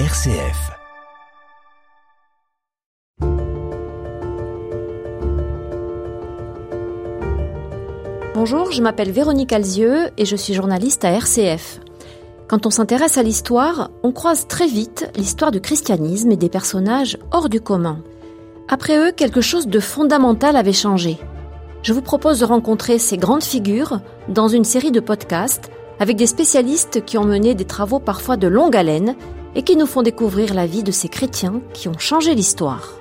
RCF. Bonjour, je m'appelle Véronique Alzieux et je suis journaliste à RCF. Quand on s'intéresse à l'histoire, on croise très vite l'histoire du christianisme et des personnages hors du commun. Après eux, quelque chose de fondamental avait changé. Je vous propose de rencontrer ces grandes figures dans une série de podcasts avec des spécialistes qui ont mené des travaux parfois de longue haleine et qui nous font découvrir la vie de ces chrétiens qui ont changé l'histoire.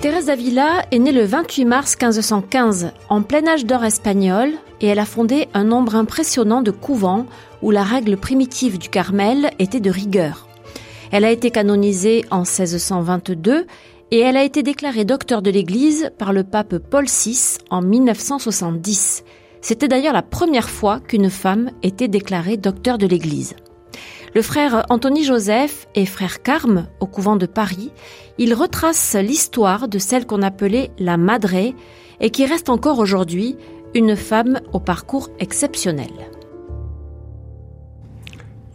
Thérèse d'Avila est née le 28 mars 1515 en plein âge d'or espagnol et elle a fondé un nombre impressionnant de couvents où la règle primitive du Carmel était de rigueur. Elle a été canonisée en 1622 et elle a été déclarée docteur de l'Église par le pape Paul VI en 1970. C'était d'ailleurs la première fois qu'une femme était déclarée docteur de l'Église. Le frère Anthony Joseph et frère Carme, au couvent de Paris, il retrace l'histoire de celle qu'on appelait la Madré et qui reste encore aujourd'hui une femme au parcours exceptionnel.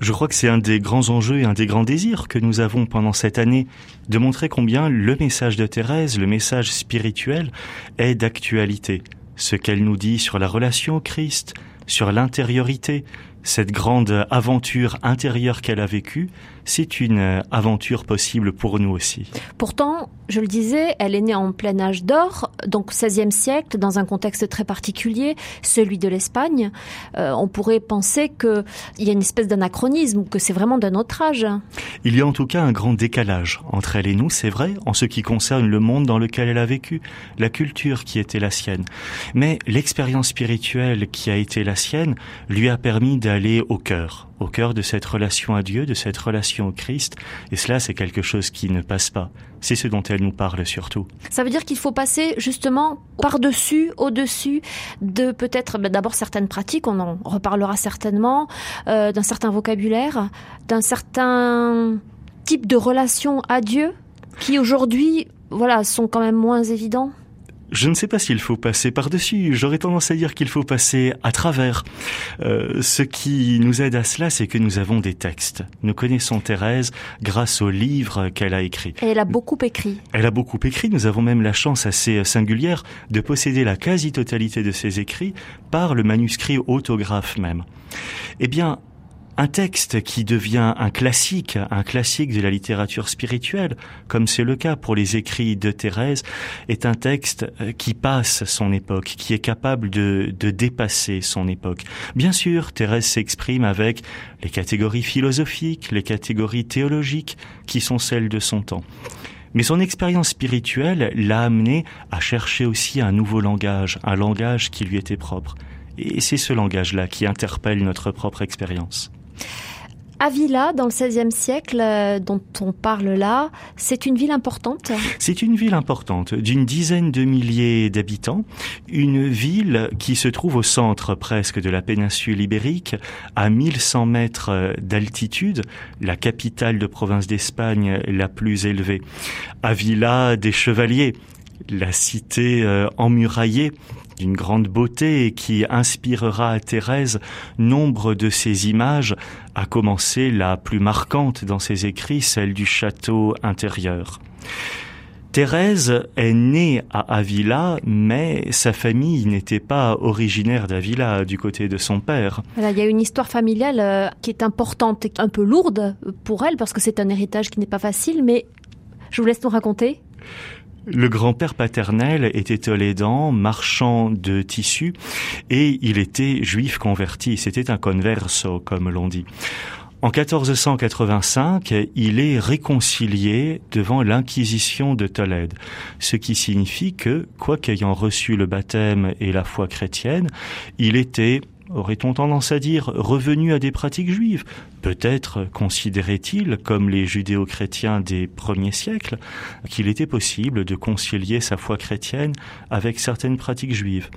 Je crois que c'est un des grands enjeux et un des grands désirs que nous avons pendant cette année, de montrer combien le message de Thérèse, le message spirituel, est d'actualité. Ce qu'elle nous dit sur la relation au Christ, sur l'intériorité, cette grande aventure intérieure qu'elle a vécue, c'est une aventure possible pour nous aussi. Pourtant, je le disais, elle est née en plein âge d'or, donc 16e siècle, dans un contexte très particulier, celui de l'Espagne. Euh, on pourrait penser qu'il y a une espèce d'anachronisme, que c'est vraiment d'un autre âge. Il y a en tout cas un grand décalage entre elle et nous, c'est vrai, en ce qui concerne le monde dans lequel elle a vécu, la culture qui était la sienne. Mais l'expérience spirituelle qui a été la sienne lui a permis d'aller au cœur, au cœur de cette relation à Dieu, de cette relation au Christ. Et cela, c'est quelque chose qui ne passe pas. C'est ce dont elle nous parle surtout. Ça veut dire qu'il faut passer justement par-dessus, au-dessus de peut-être ben, d'abord certaines pratiques, on en reparlera certainement, euh, d'un certain vocabulaire, d'un certain type de relation à Dieu qui aujourd'hui voilà, sont quand même moins évidents. Je ne sais pas s'il faut passer par-dessus, j'aurais tendance à dire qu'il faut passer à travers. Euh, ce qui nous aide à cela, c'est que nous avons des textes. Nous connaissons Thérèse grâce aux livres qu'elle a écrits. Et elle a beaucoup écrit. Elle a beaucoup écrit, nous avons même la chance assez singulière de posséder la quasi-totalité de ses écrits par le manuscrit autographe même. Eh bien, un texte qui devient un classique, un classique de la littérature spirituelle, comme c'est le cas pour les écrits de Thérèse, est un texte euh, qui passe son époque, qui est capable de, de dépasser son époque. Bien sûr, Thérèse s'exprime avec les catégories philosophiques, les catégories théologiques, qui sont celles de son temps. Mais son expérience spirituelle l'a amené à chercher aussi un nouveau langage, un langage qui lui était propre. Et c'est ce langage-là qui interpelle notre propre expérience. Avila, dans le XVIe siècle, euh, dont on parle là, c'est une ville importante. C'est une ville importante, d'une dizaine de milliers d'habitants, une ville qui se trouve au centre presque de la péninsule ibérique, à 1100 mètres d'altitude, la capitale de province d'Espagne la plus élevée. Avila des chevaliers, la cité euh, emmuraillée d'une grande beauté qui inspirera à Thérèse nombre de ses images, à commencer la plus marquante dans ses écrits, celle du château intérieur. Thérèse est née à Avila, mais sa famille n'était pas originaire d'Avila du côté de son père. il y a une histoire familiale euh, qui est importante et un peu lourde pour elle parce que c'est un héritage qui n'est pas facile, mais je vous laisse nous raconter. Le grand-père paternel était tolédan, marchand de tissus, et il était juif converti. C'était un converso, comme l'on dit. En 1485, il est réconcilié devant l'Inquisition de Tolède, ce qui signifie que, quoiqu'ayant reçu le baptême et la foi chrétienne, il était aurait-on tendance à dire, revenu à des pratiques juives? Peut-être considérait-il, comme les judéo-chrétiens des premiers siècles, qu'il était possible de concilier sa foi chrétienne avec certaines pratiques juives.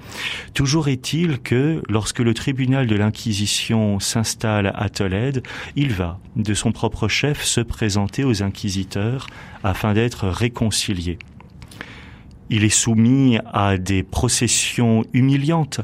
Toujours est-il que, lorsque le tribunal de l'Inquisition s'installe à Tolède, il va, de son propre chef, se présenter aux inquisiteurs afin d'être réconcilié. Il est soumis à des processions humiliantes.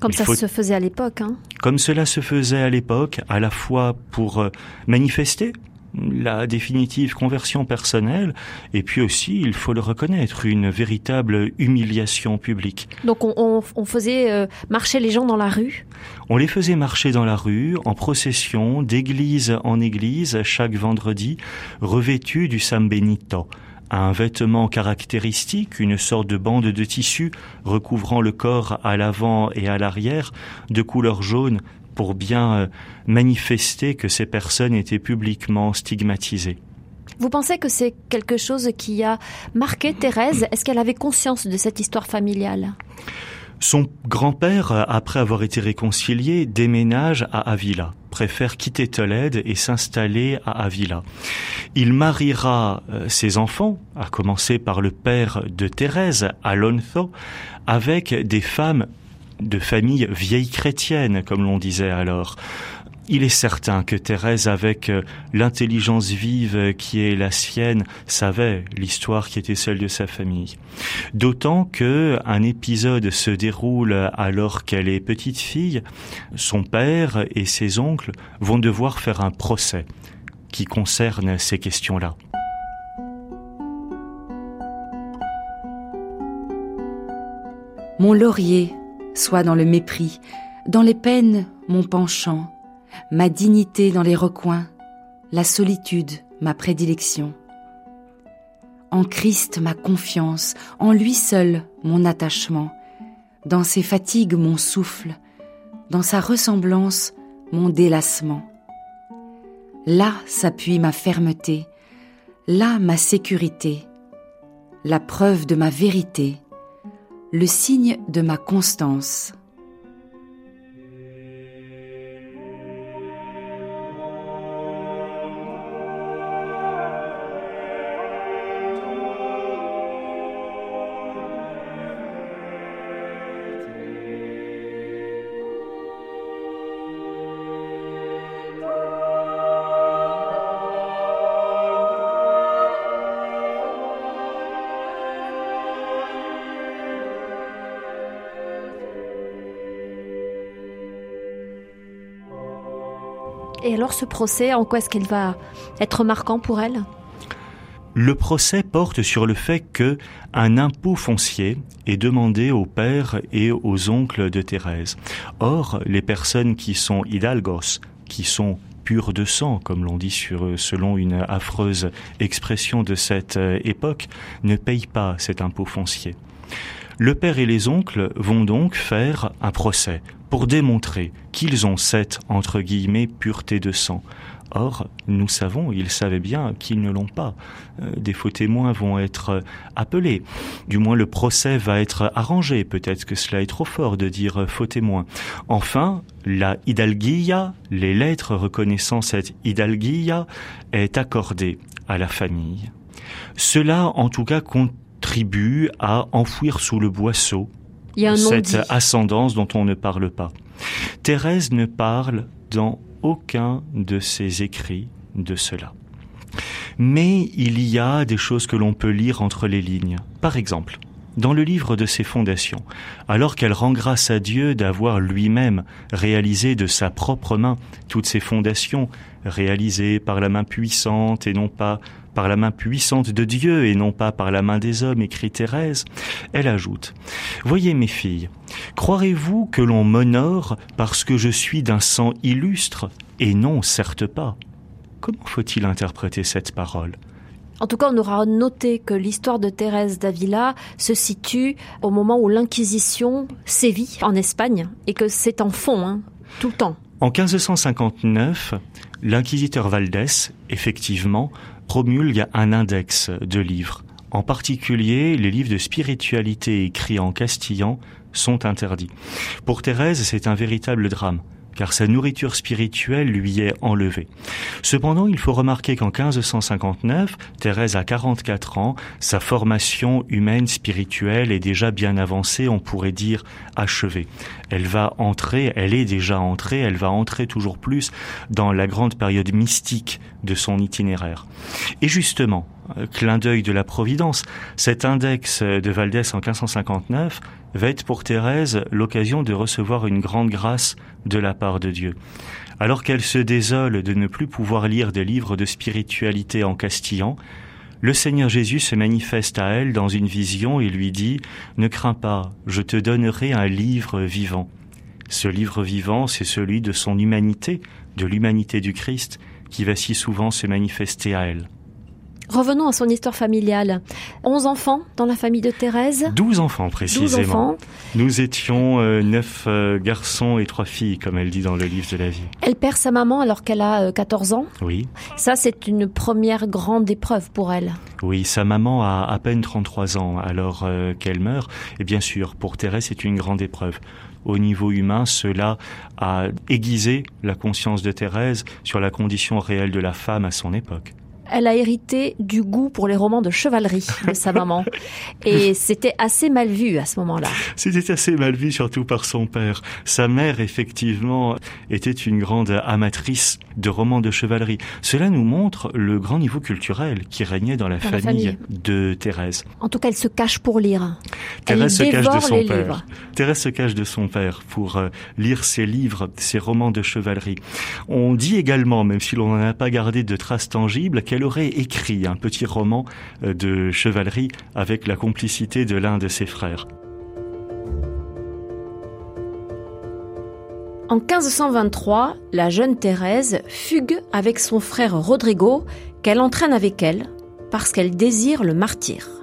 Comme ça se faisait à l'époque. Hein. Comme cela se faisait à l'époque, à la fois pour euh, manifester la définitive conversion personnelle, et puis aussi, il faut le reconnaître, une véritable humiliation publique. Donc on, faisait euh, marcher les gens dans la rue? On les faisait marcher dans la rue, en procession, d'église en église, chaque vendredi, revêtus du San Benito un vêtement caractéristique, une sorte de bande de tissu recouvrant le corps à l'avant et à l'arrière, de couleur jaune, pour bien euh, manifester que ces personnes étaient publiquement stigmatisées. Vous pensez que c'est quelque chose qui a marqué Thérèse? Est-ce qu'elle avait conscience de cette histoire familiale? Son grand-père, après avoir été réconcilié, déménage à Avila, préfère quitter Tolède et s'installer à Avila. Il mariera euh, ses enfants, à commencer par le père de Thérèse, Alonso, avec des femmes de famille vieille chrétienne, comme l'on disait alors. Il est certain que Thérèse, avec euh, l'intelligence vive qui est la sienne, savait l'histoire qui était celle de sa famille. D'autant que un épisode se déroule alors qu'elle est petite fille. Son père et ses oncles vont devoir faire un procès qui concerne ces questions-là. Mon laurier, soit dans le mépris, dans les peines mon penchant, ma dignité dans les recoins, la solitude ma prédilection. En Christ ma confiance, en lui seul mon attachement, dans ses fatigues mon souffle, dans sa ressemblance mon délassement. Là s'appuie ma fermeté, là ma sécurité, la preuve de ma vérité, le signe de ma constance. Ce procès, en quoi est-ce qu'il va être marquant pour elle? Le procès porte sur le fait que un impôt foncier est demandé au père et aux oncles de Thérèse. Or, les personnes qui sont hidalgos, qui sont pures de sang, comme l'on dit sur, selon une affreuse expression de cette euh, époque, ne payent pas cet impôt foncier. Le père et les oncles vont donc faire un procès pour démontrer qu'ils ont cette, entre guillemets, pureté de sang. Or, nous savons, ils savaient bien qu'ils ne l'ont pas. Euh, des faux témoins vont être appelés. Du moins, le procès va être arrangé. Peut-être que cela est trop fort de dire faux témoins. Enfin, la hidalguilla, les lettres reconnaissant cette hidalguilla, est accordée à la famille. Cela, en tout cas, compte tribu à enfouir sous le boisseau cette ascendance dont on ne parle pas. Thérèse ne parle dans aucun de ses écrits de cela. Mais il y a des choses que l'on peut lire entre les lignes. Par exemple, dans le livre de ses fondations, alors qu'elle rend grâce à Dieu d'avoir lui-même réalisé de sa propre main toutes ces fondations, réalisées par la main puissante et non pas par la main puissante de Dieu et non pas par la main des hommes, écrit Thérèse, elle ajoute Voyez mes filles, croirez-vous que l'on m'honore parce que je suis d'un sang illustre Et non, certes pas? Comment faut-il interpréter cette parole? En tout cas, on aura noté que l'histoire de Thérèse d'Avila se situe au moment où l'Inquisition sévit en Espagne et que c'est en fond, hein, tout le temps. En 1559, l'inquisiteur Valdès, effectivement, promulgue un index de livres. En particulier, les livres de spiritualité écrits en castillan sont interdits. Pour Thérèse, c'est un véritable drame car sa nourriture spirituelle lui est enlevée. Cependant, il faut remarquer qu'en 1559, Thérèse a 44 ans, sa formation humaine spirituelle est déjà bien avancée, on pourrait dire achevée. Elle va entrer, elle est déjà entrée, elle va entrer toujours plus dans la grande période mystique de son itinéraire. Et justement, clin d'œil de la Providence. Cet index de Valdès en 1559 va être pour Thérèse l'occasion de recevoir une grande grâce de la part de Dieu. Alors qu'elle se désole de ne plus pouvoir lire des livres de spiritualité en castillan, le Seigneur Jésus se manifeste à elle dans une vision et lui dit ⁇ Ne crains pas, je te donnerai un livre vivant. Ce livre vivant, c'est celui de son humanité, de l'humanité du Christ, qui va si souvent se manifester à elle. Revenons à son histoire familiale. Onze enfants dans la famille de Thérèse Douze enfants précisément. enfants. Nous étions euh, neuf euh, garçons et trois filles, comme elle dit dans le livre de la vie. Elle perd sa maman alors qu'elle a 14 euh, ans Oui. Ça, c'est une première grande épreuve pour elle. Oui, sa maman a à peine 33 ans alors qu'elle meurt. Et bien sûr, pour Thérèse, c'est une grande épreuve au niveau humain, cela a aiguisé la conscience de Thérèse sur la condition réelle de la femme à son époque elle a hérité du goût pour les romans de chevalerie de sa maman. Et c'était assez mal vu à ce moment-là. C'était assez mal vu, surtout par son père. Sa mère, effectivement, était une grande amatrice de romans de chevalerie. Cela nous montre le grand niveau culturel qui régnait dans la, famille, de Thérèse. En tout cas, elle se cache pour lire. Thérèse se cache de son père. Thérèse se cache de son père pour euh, lire ses livres, ses romans de chevalerie. On dit également, même si l'on n'en a pas gardé de traces tangibles, qu'elle aurait écrit un petit roman euh, de chevalerie avec la complicité de l'un de ses frères. En 1523, la jeune Thérèse fugue avec son frère Rodrigo, qu'elle entraîne avec elle, parce qu'elle désire le martyr.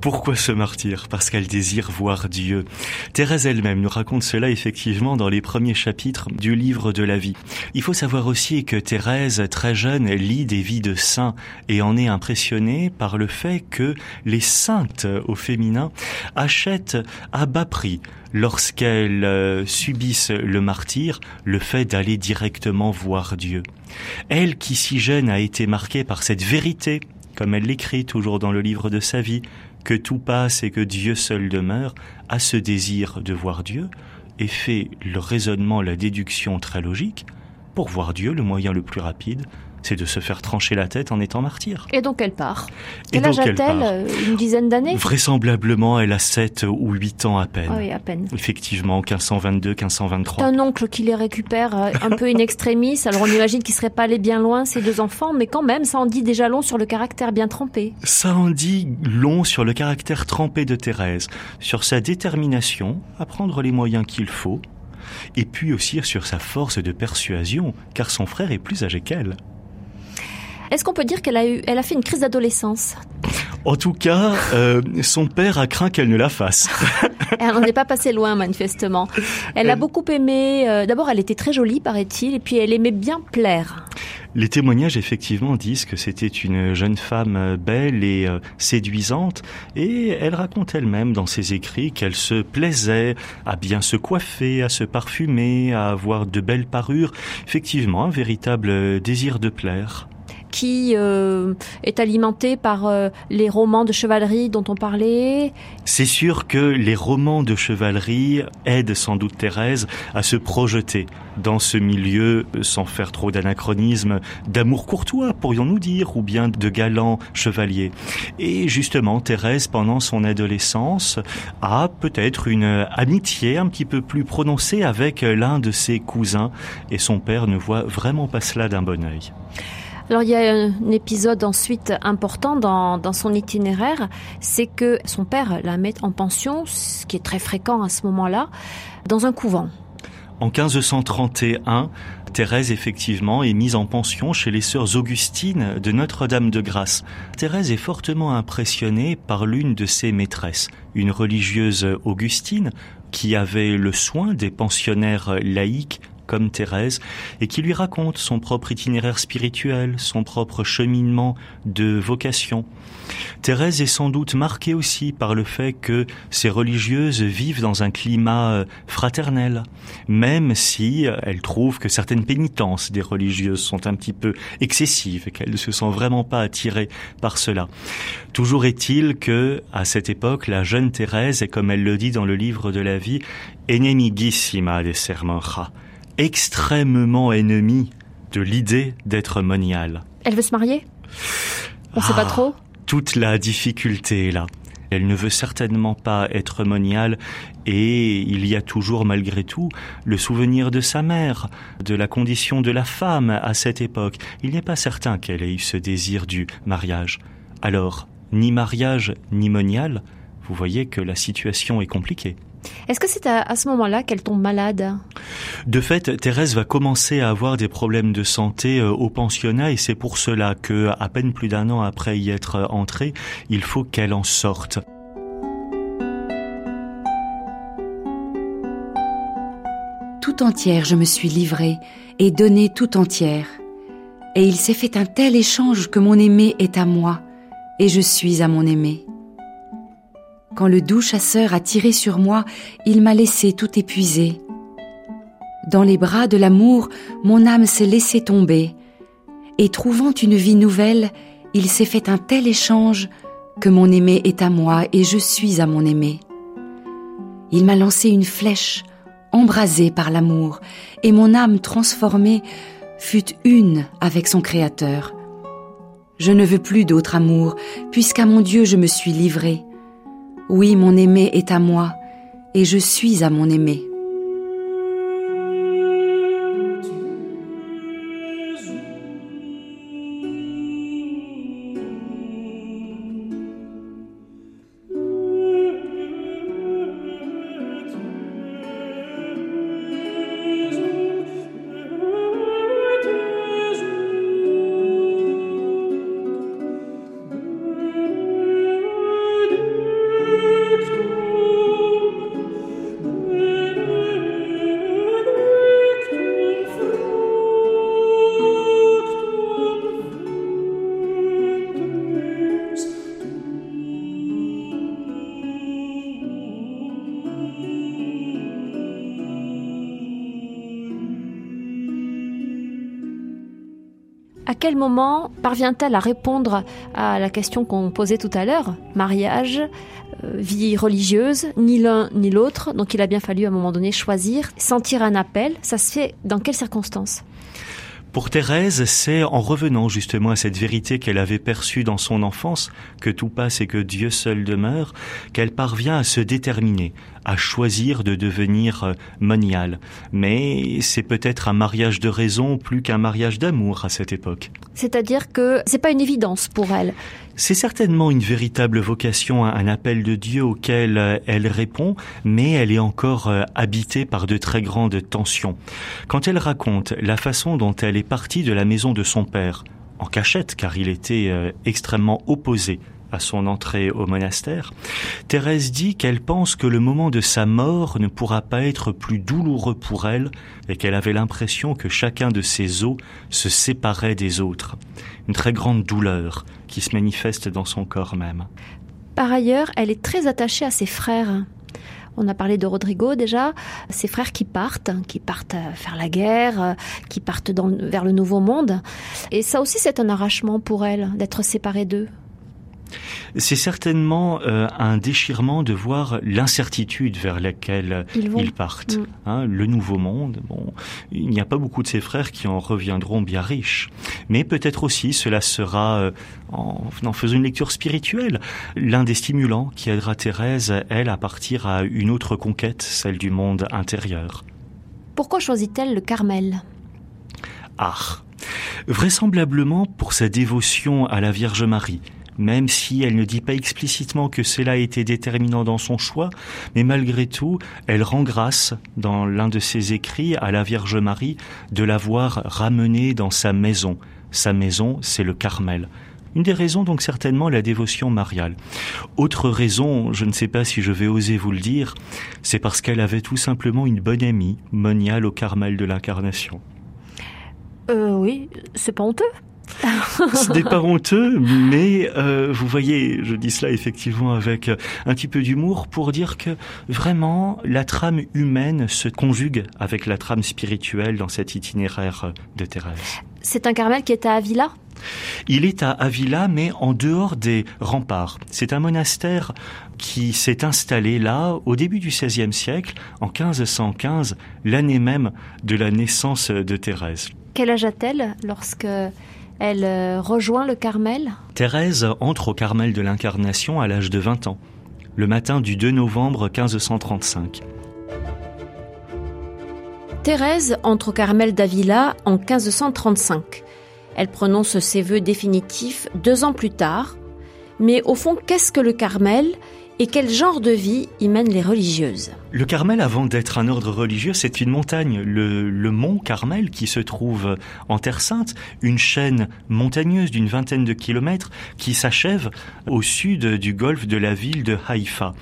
Pourquoi ce martyr? Parce qu'elle désire voir Dieu. Thérèse elle-même nous raconte cela effectivement dans les premiers chapitres du livre de la vie. Il faut savoir aussi que Thérèse, très jeune, lit des vies de saints et en est impressionnée par le fait que les saintes au féminin achètent à bas prix lorsqu'elles euh, subissent le martyr, le fait d'aller directement voir Dieu. Elle qui si jeune a été marquée par cette vérité comme elle l'écrit toujours dans le livre de sa vie, que tout passe et que Dieu seul demeure, a ce désir de voir Dieu et fait le raisonnement, la déduction très logique, pour voir Dieu, le moyen le plus rapide, c'est de se faire trancher la tête en étant martyr. Et donc elle part. Quel âge a-t-elle euh, Une dizaine d'années? Vraisemblablement, elle a 7 ou 8 ans à peine. Ah oui, à peine. Effectivement, 1522, 1523. Un oncle qui les récupère euh, un peu in extremis. Alors on imagine qu'il serait pas allé bien loin, ces deux enfants, mais quand même, ça en dit déjà long sur le caractère bien trempé. Ça en dit long sur le caractère trempé de Thérèse, sur sa détermination à prendre les moyens qu'il faut, et puis aussi sur sa force de persuasion, car son frère est plus âgé qu'elle. Est-ce qu'on peut dire qu'elle a eu, elle a fait une crise d'adolescence En tout cas, euh, son père a craint qu'elle ne la fasse. elle n'en est pas passée loin, manifestement. Elle, a beaucoup aimé. Euh, d'abord, elle était très jolie, paraît-il, et puis elle aimait bien plaire. Les témoignages effectivement disent que c'était une jeune femme euh, belle et séduisante et elle raconte elle-même dans ses écrits qu'elle se plaisait à bien se coiffer, à se parfumer, à avoir de belles parures. Effectivement, un véritable désir de plaire qui euh, est alimenté par euh, les romans de chevalerie dont on parlait. C'est sûr que les romans de chevalerie aident sans doute Thérèse à se projeter dans ce milieu sans faire trop d'anachronisme, d'amour courtois, pourrions-nous dire, ou bien de galant chevalier. Et justement, Thérèse, pendant son adolescence, a peut-être une amitié un petit peu plus prononcée avec l'un de ses cousins, et son père ne voit vraiment pas cela d'un bon œil. Alors il y a un épisode ensuite important dans, son itinéraire, c'est que son père la met en pension, ce qui est très fréquent à ce moment-là, dans un couvent. En 1531, Thérèse, effectivement, est mise en pension chez les sœurs Augustines de Notre-Dame de Grâce. Thérèse est fortement impressionnée par l'une de ses maîtresses, une religieuse augustine qui avait le soin des pensionnaires laïcs comme Thérèse, et qui lui raconte son propre itinéraire spirituel, son propre cheminement de vocation. Thérèse est sans doute marquée aussi par le fait que ces religieuses vivent dans un climat euh, fraternel, même si euh, elle trouve que certaines pénitences des religieuses sont un petit peu excessives et qu'elle ne se sent vraiment pas attirée par cela. Toujours est-il que, à cette époque, la jeune Thérèse est, comme elle le dit dans le livre de la vie, enemigissima de sermonja extrêmement ennemie de l'idée d'être moniale. Elle veut se marier? On ne sait pas ah, trop? Toute la difficulté est là. Elle ne veut certainement pas être moniale et il y a toujours malgré tout le souvenir de sa mère, de la condition de la femme à cette époque. Il n'est pas certain qu'elle ait eu ce désir du mariage. Alors, ni mariage ni monial, vous voyez que la situation est compliquée. Est-ce que c'est à, ce moment-là qu'elle tombe malade? De fait, Thérèse va commencer à avoir des problèmes de santé euh, au pensionnat et c'est pour cela que, à peine plus d'un an après y être entrée, il faut qu'elle en sorte. Tout entière je me suis livrée et donnée tout entière. Et il s'est fait un tel échange que mon aimé est à moi et je suis à mon aimé. Quand le doux chasseur a tiré sur moi, il m'a laissé tout épuisé. Dans les bras de l'amour, mon âme s'est laissée tomber, et trouvant une vie nouvelle, il s'est fait un tel échange que mon aimé est à moi et je suis à mon aimé. Il m'a lancé une flèche, embrasée par l'amour, et mon âme transformée fut une avec son Créateur. Je ne veux plus d'autre amour, puisqu'à mon Dieu je me suis livrée. Oui, mon aimé est à moi, et je suis à mon aimé. Quel moment parvient-elle à répondre à la question qu'on posait tout à l'heure? Mariage, euh, vie religieuse, ni l'un ni l'autre. Donc il a bien fallu à un moment donné choisir, sentir un appel. Ça se fait dans quelles circonstances? Pour Thérèse, c'est en revenant justement à cette vérité qu'elle avait perçue dans son enfance, que tout passe et que Dieu seul demeure, qu'elle parvient à se déterminer, à choisir de devenir euh, moniale. Mais c'est peut-être un mariage de raison plus qu'un mariage d'amour à cette époque. C'est-à-dire que c'est pas une évidence pour elle. C'est certainement une véritable vocation, un appel de Dieu auquel euh, elle répond, mais elle est encore euh, habitée par de très grandes tensions. Quand elle raconte la façon dont elle est partie de la maison de son père, en cachette car il était extrêmement opposé à son entrée au monastère, Thérèse dit qu'elle pense que le moment de sa mort ne pourra pas être plus douloureux pour elle et qu'elle avait l'impression que chacun de ses os se séparait des autres. Une très grande douleur qui se manifeste dans son corps même. Par ailleurs, elle est très attachée à ses frères. On a parlé de Rodrigo déjà, ses frères qui partent, qui partent faire la guerre, qui partent vers le nouveau monde. Et ça aussi, c'est un arrachement pour elle d'être séparée d'eux. C'est certainement euh, un déchirement de voir l'incertitude vers laquelle ils, partent. Mm. Hein, le nouveau monde, bon, il n'y a pas beaucoup de ses frères qui en reviendront bien riches. Mais peut-être aussi cela sera, euh, en, en faisant une lecture spirituelle, l'un des stimulants qui aidera Thérèse, elle, à partir à une autre conquête, celle du monde intérieur. Pourquoi choisit-elle le Carmel? Ah Vraisemblablement pour sa dévotion à la Vierge Marie même si elle ne dit pas explicitement que cela a été déterminant dans son choix, mais malgré tout, elle rend grâce dans l'un de ses écrits à la Vierge Marie de l'avoir ramenée dans sa maison. Sa maison, c'est le Carmel. Une des raisons, donc certainement, la dévotion mariale. Autre raison, je ne sais pas si je vais oser vous le dire, c'est parce qu'elle avait tout simplement une bonne amie, moniale au Carmel de l'Incarnation. Euh, oui, c'est pas honteux. Ce n'est pas honteux, mais euh, vous voyez, je dis cela effectivement avec un petit peu d'humour pour dire que vraiment la trame humaine se conjugue avec la trame spirituelle dans cet itinéraire de Thérèse. C'est un Carmel qui est à Avila? Il est à Avila, mais en dehors des remparts. C'est un monastère qui s'est installé là au début du XVIe siècle, en 1515, l'année même de la naissance de Thérèse. Quel âge a-t-elle lorsque Elle euh, rejoint le Carmel Thérèse entre au Carmel de l'Incarnation à l'âge de 20 ans, le matin du 2 novembre 1535. Thérèse entre au Carmel d'Avila en 1535. Elle prononce ses vœux définitifs deux ans plus tard. Mais au fond, qu'est-ce que le Carmel? Et quel genre de vie y mènent les religieuses Le Carmel, avant d'être un ordre religieux, c'est une montagne, le, mont Carmel qui se trouve en Terre Sainte, une chaîne montagneuse d'une vingtaine de kilomètres qui s'achève au sud du golfe de la ville de Haïfa.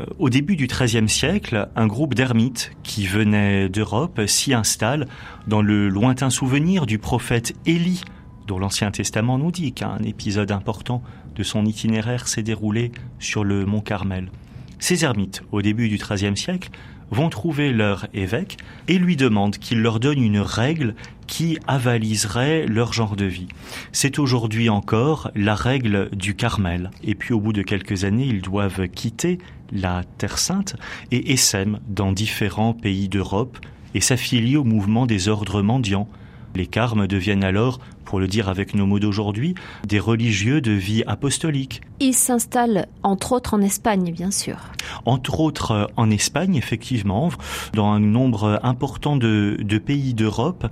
Euh, au début du XIIIe siècle, un groupe d'ermites qui venaient d'Europe s'y installe dans le lointain souvenir du prophète Élie dont l'Ancien Testament nous dit qu'un épisode important son itinéraire s'est déroulé sur le mont Carmel. Ces ermites, au début du XIIIe siècle, vont trouver leur évêque et lui demandent qu'il leur donne une règle qui avaliserait leur genre de vie. C'est aujourd'hui encore la règle du Carmel. Et puis au bout de quelques années, ils doivent quitter la Terre Sainte et essaiment dans différents pays d'Europe et s'affilient au mouvement des ordres mendiants. Les carmes deviennent alors pour le dire avec nos mots d'aujourd'hui, des religieux de vie apostolique. Ils s'installent entre autres en Espagne, bien sûr. Entre autres euh, en Espagne, effectivement, dans un nombre important de, de pays d'Europe.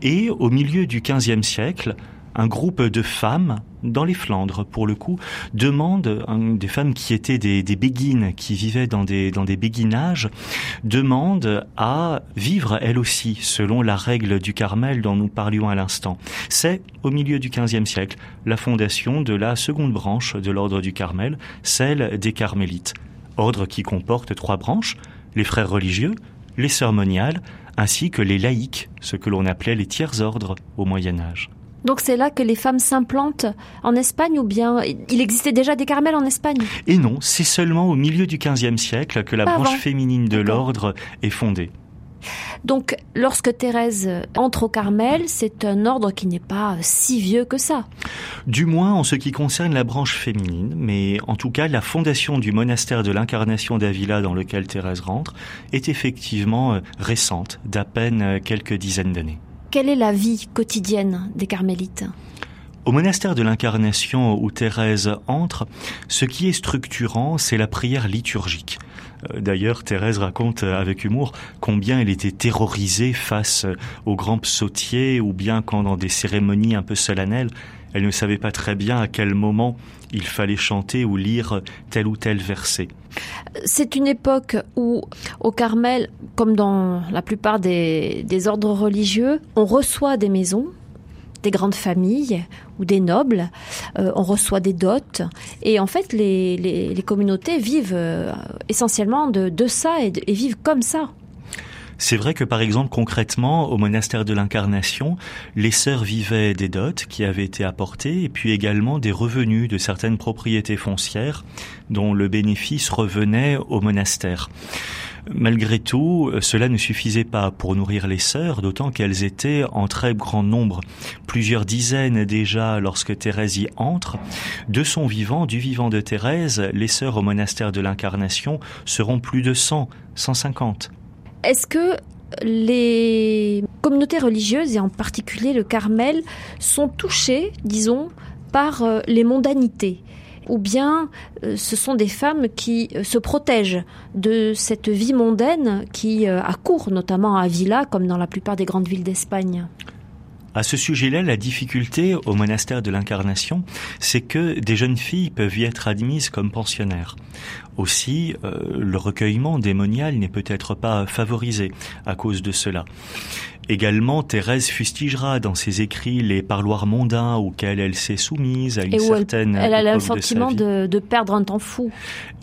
Et au milieu du XVe siècle, un groupe de femmes dans les Flandres, pour le coup, demande, des femmes qui étaient des, béguines, qui vivaient dans des, béguinages, demandent à vivre elles aussi, selon la règle du Carmel dont nous parlions à l'instant. C'est, au milieu du XVe siècle, la fondation de la seconde branche de l'ordre du Carmel, celle des Carmélites. Ordre qui comporte trois branches, les frères religieux, les sœurs moniales, ainsi que les laïcs, ce que l'on appelait les tiers ordres au Moyen Âge. Donc c'est là que les femmes s'implantent en Espagne ou bien il existait déjà des carmels en Espagne? Et non, c'est seulement au milieu du XVe siècle que la branche féminine de l'ordre est fondée. Donc, lorsque Thérèse entre au Carmel, c'est un ordre qui n'est pas si vieux que ça. Du moins en ce qui concerne la branche féminine, mais en tout cas, la fondation du monastère de l'Incarnation d'Avila dans lequel Thérèse rentre est effectivement euh, récente, d'à peine euh, quelques dizaines d'années. Quelle est la vie quotidienne des carmélites? Au monastère de l'Incarnation où Thérèse entre, ce qui est structurant, c'est la prière liturgique. Euh, d'ailleurs, Thérèse raconte avec humour combien elle était terrorisée face aux grands psautiers ou bien quand dans des cérémonies un peu solennelles, elle ne savait pas très bien à quel moment il fallait chanter ou lire tel ou tel verset. C'est une époque où, au Carmel, comme dans la plupart des, ordres religieux, on reçoit des maisons, des grandes familles ou des nobles, euh, on reçoit des dots, et en fait les, communautés vivent euh, essentiellement de, ça et vivent comme ça. C'est vrai que par exemple concrètement au monastère de l'Incarnation, les sœurs vivaient des dots qui avaient été apportées et puis également des revenus de certaines propriétés foncières dont le bénéfice revenait au monastère. Malgré tout, cela ne suffisait pas pour nourrir les sœurs, d'autant qu'elles étaient en très grand nombre, plusieurs dizaines déjà lorsque Thérèse y entre. De son vivant, du vivant de Thérèse, les sœurs au monastère de l'Incarnation seront plus de 100, 150. Est-ce que les communautés religieuses, et en particulier le Carmel, sont touchées, disons, par euh, les mondanités? Ou bien euh, ce sont des femmes qui euh, se protègent de cette vie mondaine qui accourt notamment à Villa comme dans la plupart des grandes villes d'Espagne? À ce sujet-là, la difficulté au monastère de l'Incarnation, c'est que des jeunes filles peuvent y être admises comme pensionnaires. Aussi, euh, le recueillement démonial n'est peut-être pas favorisé à cause de cela. Également, Thérèse fustigera dans ses écrits les parloirs mondains auxquels elle s'est soumise à une certaine. Elle, elle a le sentiment de, de, perdre un temps fou.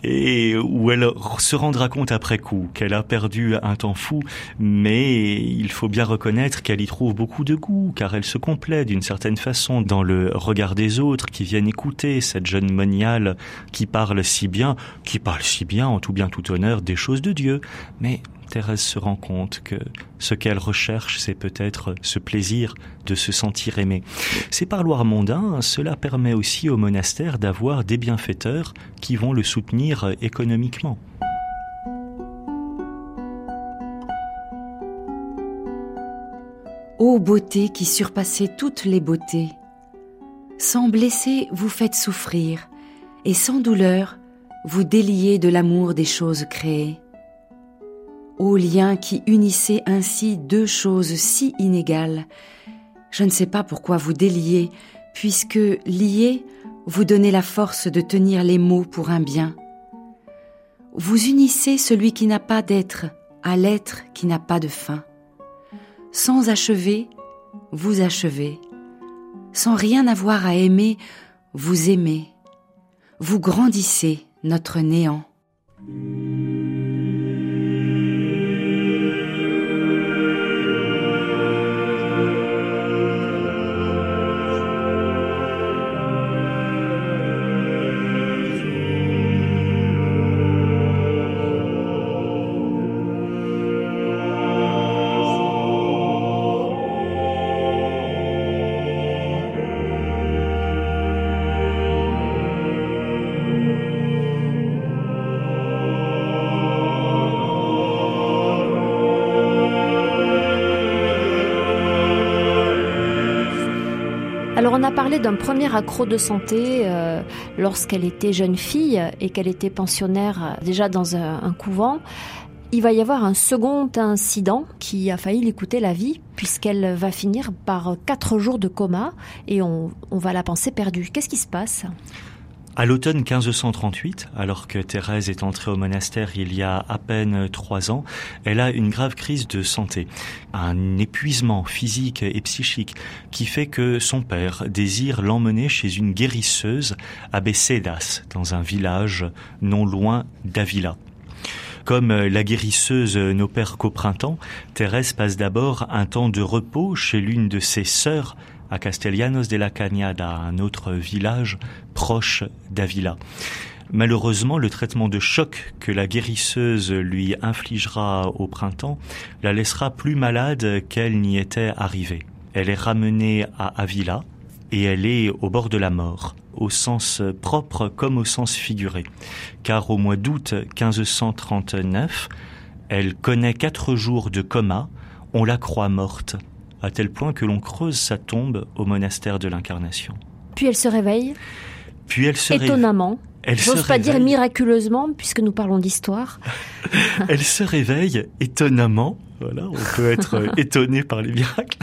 Et où elle se rendra compte après coup qu'elle a perdu un temps fou, mais il faut bien reconnaître qu'elle y trouve beaucoup de goût, car elle se complaît d'une certaine façon dans le regard des autres qui viennent écouter cette jeune moniale qui parle si bien, qui parle si bien en tout bien tout honneur des choses de Dieu. Mais Thérèse se rend compte que ce qu'elle recherche, c'est peut-être ce plaisir de se sentir aimée. Ces parloirs mondains, cela permet aussi au monastère d'avoir des bienfaiteurs qui vont le soutenir économiquement. Ô beauté qui surpassait toutes les beautés, Sans blesser, vous faites souffrir, et sans douleur, vous déliez de l'amour des choses créées. Ô lien qui unissez ainsi deux choses si inégales, je ne sais pas pourquoi vous déliez, puisque liés, vous donnez la force de tenir les mots pour un bien. Vous unissez celui qui n'a pas d'être à l'être qui n'a pas de fin. Sans achever, vous achevez. Sans rien avoir à aimer, vous aimez. Vous grandissez notre néant. D'un premier accroc de santé euh, lorsqu'elle était jeune fille et qu'elle était pensionnaire euh, déjà dans un, un, couvent. Il va y avoir un second incident qui a failli lui coûter la vie puisqu'elle va finir par quatre jours de coma et on, on va la penser perdue. Qu'est-ce qui se passe? À l'automne 1538, alors que Thérèse est entrée au monastère il y a à peine trois ans, elle a une grave crise de santé, un épuisement physique et psychique qui fait que son père désire l'emmener chez une guérisseuse à Becedas, dans un village non loin d'Avila. Comme la guérisseuse n'opère qu'au printemps, Thérèse passe d'abord un temps de repos chez l'une de ses sœurs à Castellanos de la Cañada, un autre village proche d'Avila. Malheureusement, le traitement de choc que la guérisseuse lui infligera au printemps la laissera plus malade qu'elle n'y était arrivée. Elle est ramenée à Avila et elle est au bord de la mort, au sens propre comme au sens figuré. Car au mois d'août 1539, elle connaît quatre jours de coma, on la croit morte à tel point que l'on creuse sa tombe au monastère de l'Incarnation. Puis elle se réveille. Puis elle se étonnamment. Elle J'ose pas dire miraculeusement puisque nous parlons d'histoire. elle se réveille étonnamment. Voilà, on peut être étonné par les miracles.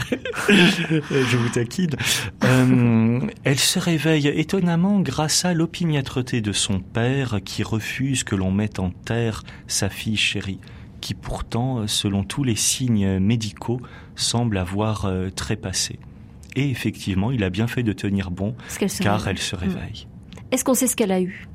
Je vous taquine. Euh, elle se réveille étonnamment grâce à l'opiniâtreté de son père qui refuse que l'on mette en terre sa fille chérie qui pourtant, selon tous les signes médicaux, semble avoir euh, trépassé. Et effectivement, il a bien fait de tenir bon, car elle se réveille. Est-ce qu'on sait ce qu'elle a eu?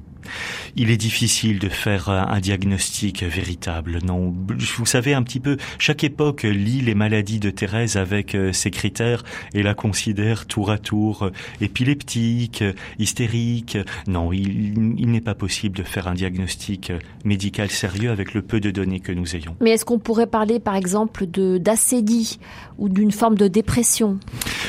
Il est difficile de faire un diagnostic véritable. Non, vous savez un petit peu, chaque époque lit les maladies de Thérèse avec euh, ses critères et la considère tour à tour euh, épileptique, hystérique. Non, il, il n'est pas possible de faire un diagnostic euh, médical sérieux avec le peu de données que nous ayons. Mais est-ce qu'on pourrait parler par exemple de d'acédie ou d'une forme de dépression?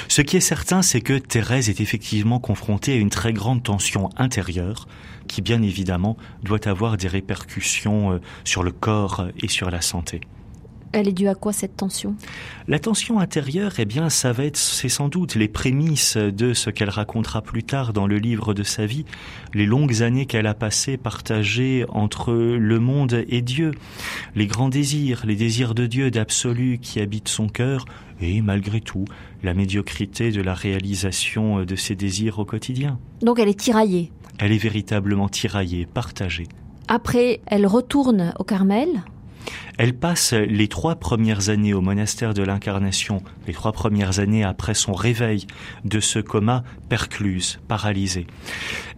Ce qui est certain, c'est que Thérèse est effectivement confrontée à une très grande tension intérieure qui bien évidemment doit avoir des répercussions euh, sur le corps et sur la santé. Elle est due à quoi cette tension? La tension intérieure, eh bien, ça va être, c'est sans doute les prémices de ce qu'elle racontera plus tard dans le livre de sa vie, les longues années qu'elle a passées partagées entre le monde et Dieu, les grands désirs, les désirs de Dieu d'absolu qui habitent son cœur, et malgré tout, la médiocrité de la réalisation de ses désirs au quotidien. Donc elle est tiraillée? Elle est véritablement tiraillée, partagée. Après, elle retourne au Carmel? Elle passe les trois premières années au monastère de l'Incarnation, les trois premières années après son réveil de ce coma, percluse, paralysée.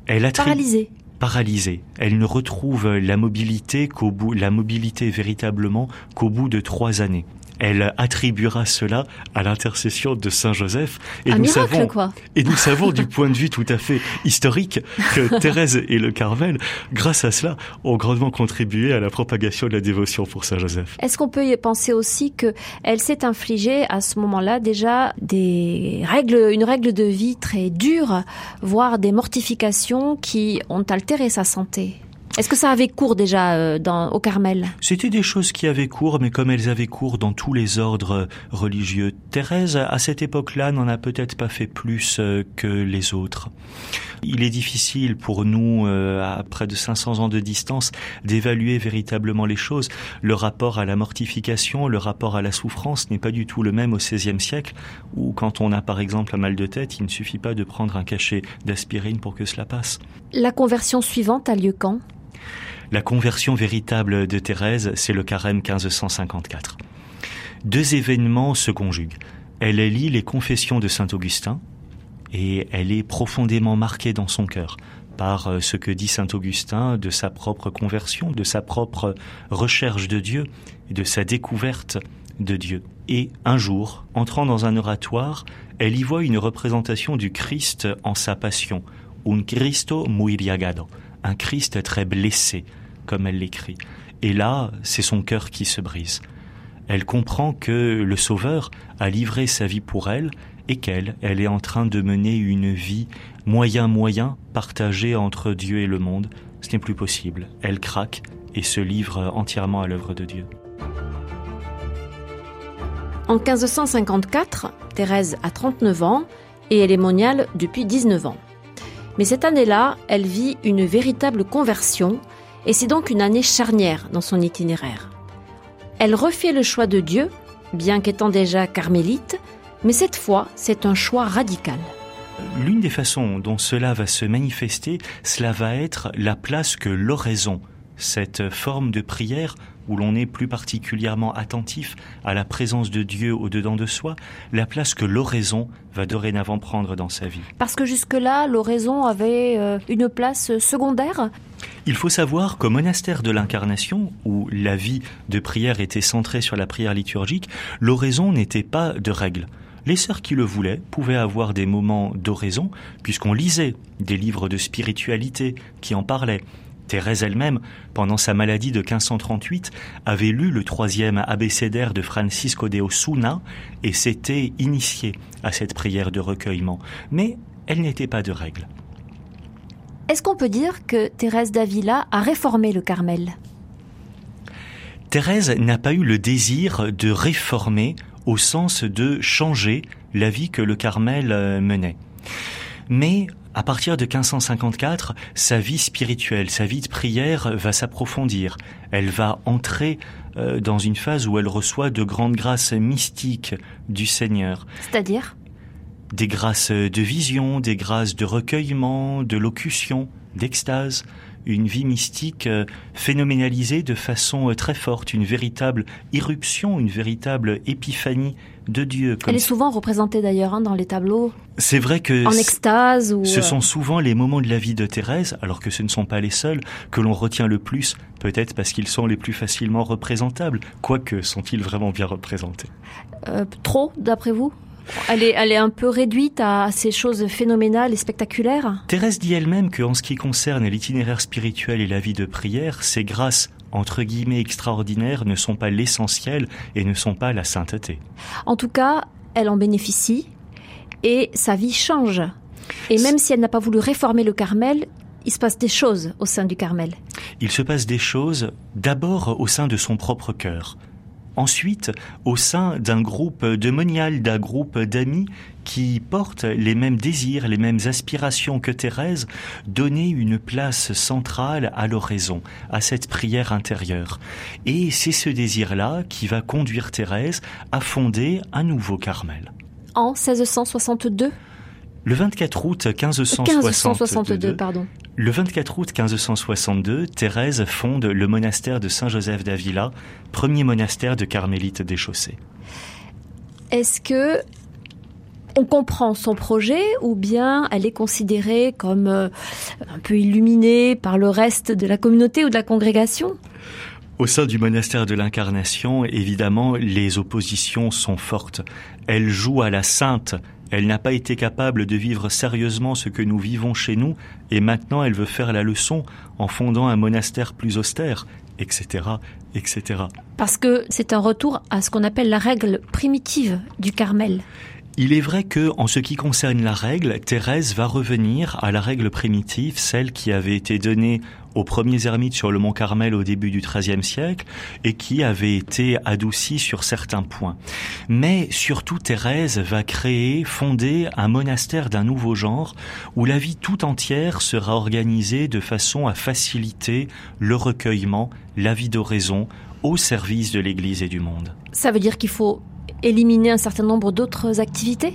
Elle paralysée paralysée. Elle ne retrouve la mobilité qu'au bout, la mobilité véritablement qu'au bout de trois années elle attribuera cela à l'intercession de Saint Joseph. Et nous savons, et nous savons du point de vue tout à fait historique que Thérèse et le Carmel, grâce à cela, ont grandement contribué à la propagation de la dévotion pour Saint Joseph. Est-ce qu'on peut y penser aussi que elle s'est infligée à ce moment-là déjà des règles, une règle de vie très dure, voire des mortifications qui ont altéré sa santé? Est-ce que ça avait cours déjà euh, dans, au Carmel? C'était des choses qui avaient cours, mais comme elles avaient cours dans tous les ordres religieux. Thérèse, à cette époque-là, n'en a peut-être pas fait plus euh, que les autres. Il est difficile pour nous, euh, à près de 500 ans de distance, d'évaluer véritablement les choses. Le rapport à la mortification, le rapport à la souffrance n'est pas du tout le même au XVIe siècle, où quand on a par exemple un mal de tête, il ne suffit pas de prendre un cachet d'aspirine pour que cela passe. La conversion suivante a lieu quand? La conversion véritable de Thérèse, c'est le carême 1554. Deux événements se conjuguent. Elle lit les confessions de Saint Augustin et elle est profondément marquée dans son cœur par euh, ce que dit Saint Augustin de sa propre conversion, de sa propre recherche de Dieu de sa découverte de Dieu. Et un jour, entrant dans un oratoire, elle y voit une représentation du Christ en sa passion, un Cristo muy riagado, un Christ très blessé, comme elle l'écrit. Et là, c'est son cœur qui se brise. Elle comprend que le Sauveur a livré sa vie pour elle et qu'elle, elle est en train de mener une vie moyen-moyen partagée entre Dieu et le monde. Ce n'est plus possible. Elle craque et se livre entièrement à l'œuvre de Dieu. En 1554, Thérèse a 39 ans et elle est moniale depuis 19 ans. Mais cette année-là, elle vit une véritable conversion et c'est donc une année charnière dans son itinéraire. Elle refait le choix de Dieu, bien qu'étant déjà carmélite, mais cette fois, c'est un choix radical. L'une des façons dont cela va se manifester, cela va être la place que l'oraison, cette forme de prière où l'on est plus particulièrement attentif à la présence de Dieu au-dedans de soi, la place que l'oraison va dorénavant prendre dans sa vie. Parce que jusque-là, l'oraison avait euh, une place secondaire il faut savoir qu'au monastère de l'Incarnation, où la vie de prière était centrée sur la prière liturgique, l'oraison n'était pas de règle. Les sœurs qui le voulaient pouvaient avoir des moments d'oraison, puisqu'on lisait des livres de spiritualité qui en parlaient. Thérèse elle-même, pendant sa maladie de 1538, avait lu le troisième abécédaire de Francisco de Osuna et s'était initiée à cette prière de recueillement. Mais elle n'était pas de règle. Est-ce qu'on peut dire que Thérèse d'Avila a réformé le Carmel? Thérèse n'a pas eu le désir de réformer au sens de changer la vie que le Carmel euh, menait. Mais à partir de 1554, sa vie spirituelle, sa vie de prière va s'approfondir. Elle va entrer euh, dans une phase où elle reçoit de grandes grâces mystiques du Seigneur. C'est-à-dire? Des grâces de vision, des grâces de recueillement, de locution, d'extase, une vie mystique euh, phénoménalisée de façon euh, très forte, une véritable irruption, une véritable épiphanie de Dieu. Elle est souvent représentée d'ailleurs hein, dans les tableaux. C'est vrai que en extase ou ce sont souvent les moments de la vie de Thérèse, alors que ce ne sont pas les seuls que l'on retient le plus, peut-être parce qu'ils sont les plus facilement représentables. Quoique, sont-ils vraiment bien représentés? Euh, Trop, d'après vous? Elle est, elle est un peu réduite à ces choses phénoménales et spectaculaires. Thérèse dit elle-même qu'en ce qui concerne l'itinéraire spirituel et la vie de prière, ces grâces entre guillemets extraordinaires ne sont pas l'essentiel et ne sont pas la sainteté. En tout cas, elle en bénéficie et sa vie change. Et même si elle n'a pas voulu réformer le Carmel, il se passe des choses au sein du Carmel. Il se passe des choses d'abord au sein de son propre cœur. Ensuite, au sein d'un groupe de monial, d'un groupe d'amis qui portent les mêmes désirs, les mêmes aspirations que Thérèse, donner une place centrale à l'oraison, à cette prière intérieure. Et c'est ce désir-là qui va conduire Thérèse à fonder un nouveau Carmel. En 1662 le 24 août 1562, pardon. Le 24 août 1562, Thérèse fonde le monastère de Saint-Joseph d'Avila, premier monastère de carmélites déchaussés. Est-ce que on comprend son projet ou bien elle est considérée comme euh, un peu illuminée par le reste de la communauté ou de la congrégation? Au sein du monastère de l'Incarnation, évidemment, les oppositions sont fortes. Elle joue à la sainte elle n'a pas été capable de vivre sérieusement ce que nous vivons chez nous, et maintenant elle veut faire la leçon en fondant un monastère plus austère, etc., etc. Parce que c'est un retour à ce qu'on appelle la règle primitive du Carmel. Il est vrai que, en ce qui concerne la règle, Thérèse va revenir à la règle primitive, celle qui avait été donnée aux premiers ermites sur le mont Carmel au début du XIIIe siècle et qui avait été adouci sur certains points. Mais surtout, Thérèse va créer, fonder un monastère d'un nouveau genre où la vie tout entière sera organisée de façon à faciliter le recueillement, la vie d'oraison au service de l'Église et du monde. Ça veut dire qu'il faut éliminer un certain nombre d'autres activités?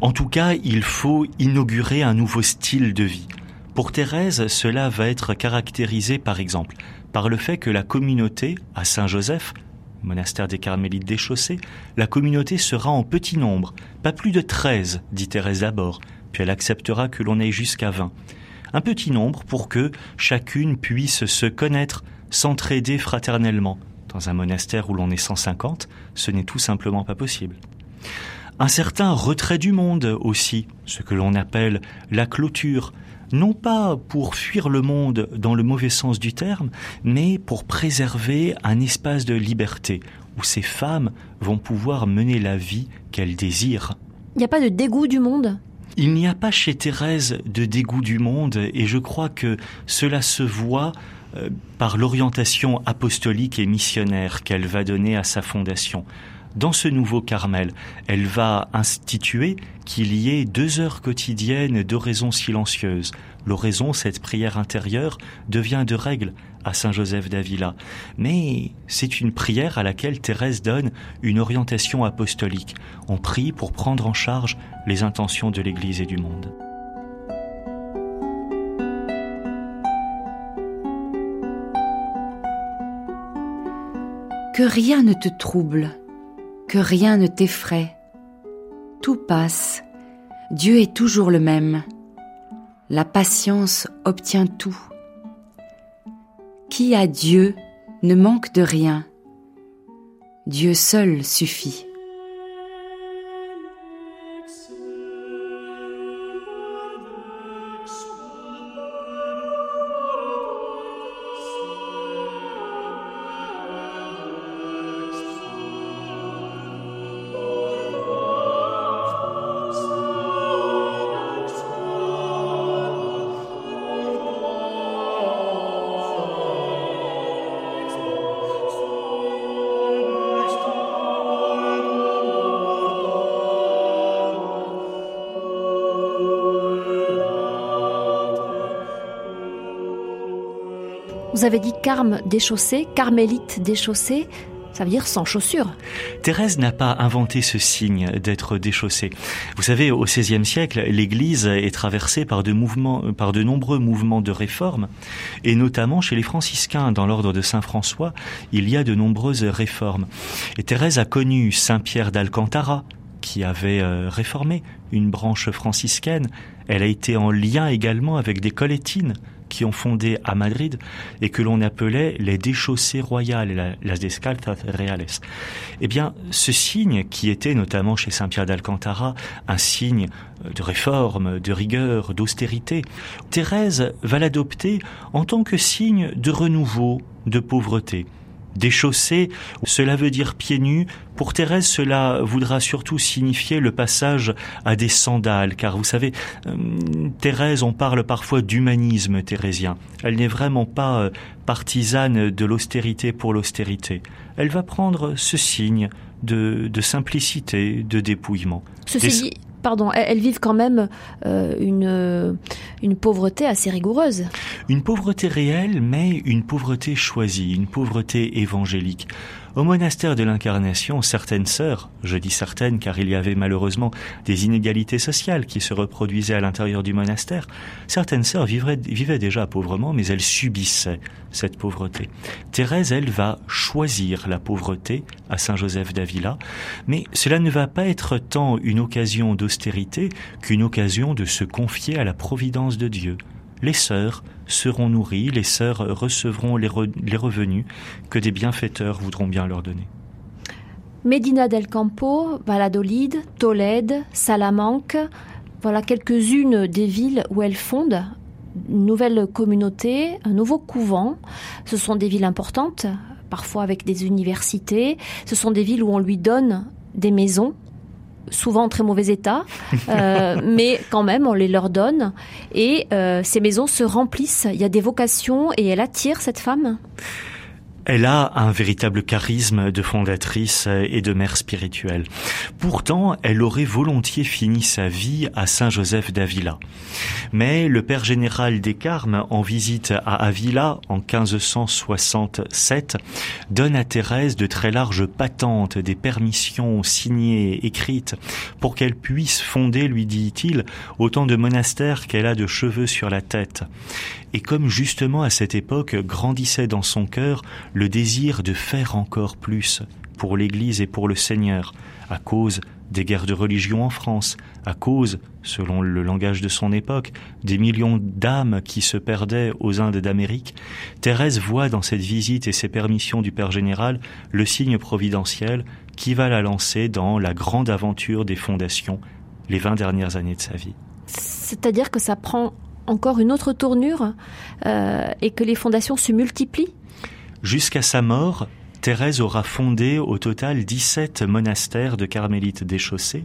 En tout cas, il faut inaugurer un nouveau style de vie. Pour Thérèse, cela va être caractérisé par exemple par le fait que la communauté à Saint-Joseph, monastère des Carmélites des Chaussées, la communauté sera en petit nombre, pas plus de 13, dit Thérèse d'abord, puis elle acceptera que l'on aille jusqu'à 20. Un petit nombre pour que chacune puisse se connaître, s'entraider fraternellement, dans un monastère où l'on est 150, ce n'est tout simplement pas possible. Un certain retrait du monde aussi, ce que l'on appelle la clôture, non pas pour fuir le monde dans le mauvais sens du terme, mais pour préserver un espace de liberté où ces femmes vont pouvoir mener la vie qu'elles désirent. Il n'y a pas de dégoût du monde? Il n'y a pas chez Thérèse de dégoût du monde et je crois que cela se voit euh, par l'orientation apostolique et missionnaire qu'elle va donner à sa fondation. Dans ce nouveau Carmel, elle va instituer qu'il y ait deux heures quotidiennes d'oraison silencieuse. L'oraison, cette prière intérieure, devient de règle à Saint-Joseph d'Avila. Mais c'est une prière à laquelle Thérèse donne une orientation apostolique. On prie pour prendre en charge les intentions de l'Église et du monde. Que rien ne te trouble, que rien ne t'effraie. Tout passe, Dieu est toujours le même. La patience obtient tout. Qui a Dieu ne manque de rien? Dieu seul suffit. Vous avez dit carme déchaussé, carmélite déchaussé. Ça veut dire sans chaussures. Thérèse n'a pas inventé ce signe d'être déchaussée. Vous savez, au XVIe siècle, l'Église est traversée par de, nombreux mouvements de réforme, et notamment chez les franciscains, dans l'ordre de Saint François, il y a de nombreuses réformes. Et Thérèse a connu Saint Pierre d'Alcantara, qui avait euh, réformé une branche franciscaine. Elle a été en lien également avec des collettines qui ont fondé à Madrid et que l'on appelait les déchaussées royales, las descalzas reales. Eh bien, ce signe qui était notamment chez Saint Pierre d'Alcantara un signe de réforme, de rigueur, d'austérité, Thérèse va l'adopter en tant que signe de renouveau, de pauvreté. Déchaussé, cela veut dire pieds nus. Pour Thérèse, cela voudra surtout signifier le passage à des sandales, car vous savez, euh, Thérèse, on parle parfois d'humanisme thérésien. Elle n'est vraiment pas euh, partisane de l'austérité pour l'austérité. Elle va prendre ce signe de, simplicité, de dépouillement. Ceci pardon, elles vivent quand même euh, une, une pauvreté assez rigoureuse. Une pauvreté réelle, mais une pauvreté choisie, une pauvreté évangélique. Au monastère de l'Incarnation, certaines sœurs, je dis certaines car il y avait malheureusement des inégalités sociales qui se reproduisaient à l'intérieur du monastère, certaines sœurs vivaient, déjà pauvrement, mais elles subissaient cette pauvreté. Thérèse, elle, va choisir la pauvreté à Saint-Joseph d'Avila, mais cela ne va pas être tant une occasion d'austérité qu'une occasion de se confier à la providence de Dieu les sœurs seront nourries, les sœurs recevront les, revenus que des bienfaiteurs voudront bien leur donner. Medina del Campo, Valladolid, Tolède, Salamanque, voilà quelques-unes des villes où elle fonde une nouvelle communauté, un nouveau couvent. Ce sont des villes importantes, parfois avec des universités. Ce sont des villes où on lui donne des maisons souvent en très mauvais état, euh, mais quand même on les leur donne et euh, ces maisons se remplissent. Il y a des vocations et elle attire cette femme? Elle a un véritable charisme de fondatrice et de mère spirituelle. Pourtant, elle aurait volontiers fini sa vie à Saint-Joseph d'Avila. Mais le père général des Carmes, en visite à Avila en 1567, donne à Thérèse de très larges patentes, des permissions signées, écrites, pour qu'elle puisse fonder, lui dit-il, autant de monastères qu'elle a de cheveux sur la tête. Et comme justement à cette époque grandissait dans son cœur le désir de faire encore plus pour l'Église et pour le Seigneur, à cause des guerres de religion en France, à cause, selon le langage de son époque, des millions d'âmes qui se perdaient aux Indes d'Amérique, Thérèse voit dans cette visite et ces permissions du Père général le signe providentiel qui va la lancer dans la grande aventure des fondations les vingt dernières années de sa vie. C'est-à-dire que ça prend encore une autre tournure euh, et que les fondations se multiplient? Jusqu'à sa mort, Thérèse aura fondé au total 17 monastères de carmélites déchaussés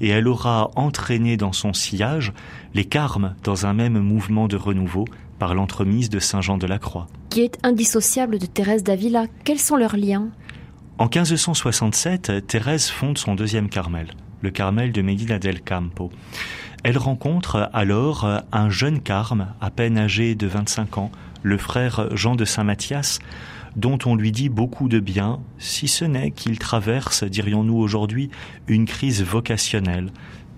et elle aura entraîné dans son sillage les carmes dans un même mouvement de renouveau par l'entremise de Saint Jean de la Croix. Qui est indissociable de Thérèse d'Avila. Quels sont leurs liens? En 1567, Thérèse fonde son deuxième Carmel, le Carmel de Medina del Campo. Elle rencontre alors un jeune carme, à peine âgé de 25 ans, le frère Jean de Saint-Mathias, dont on lui dit beaucoup de bien, si ce n'est qu'il traverse, dirions-nous aujourd'hui, une crise vocationnelle,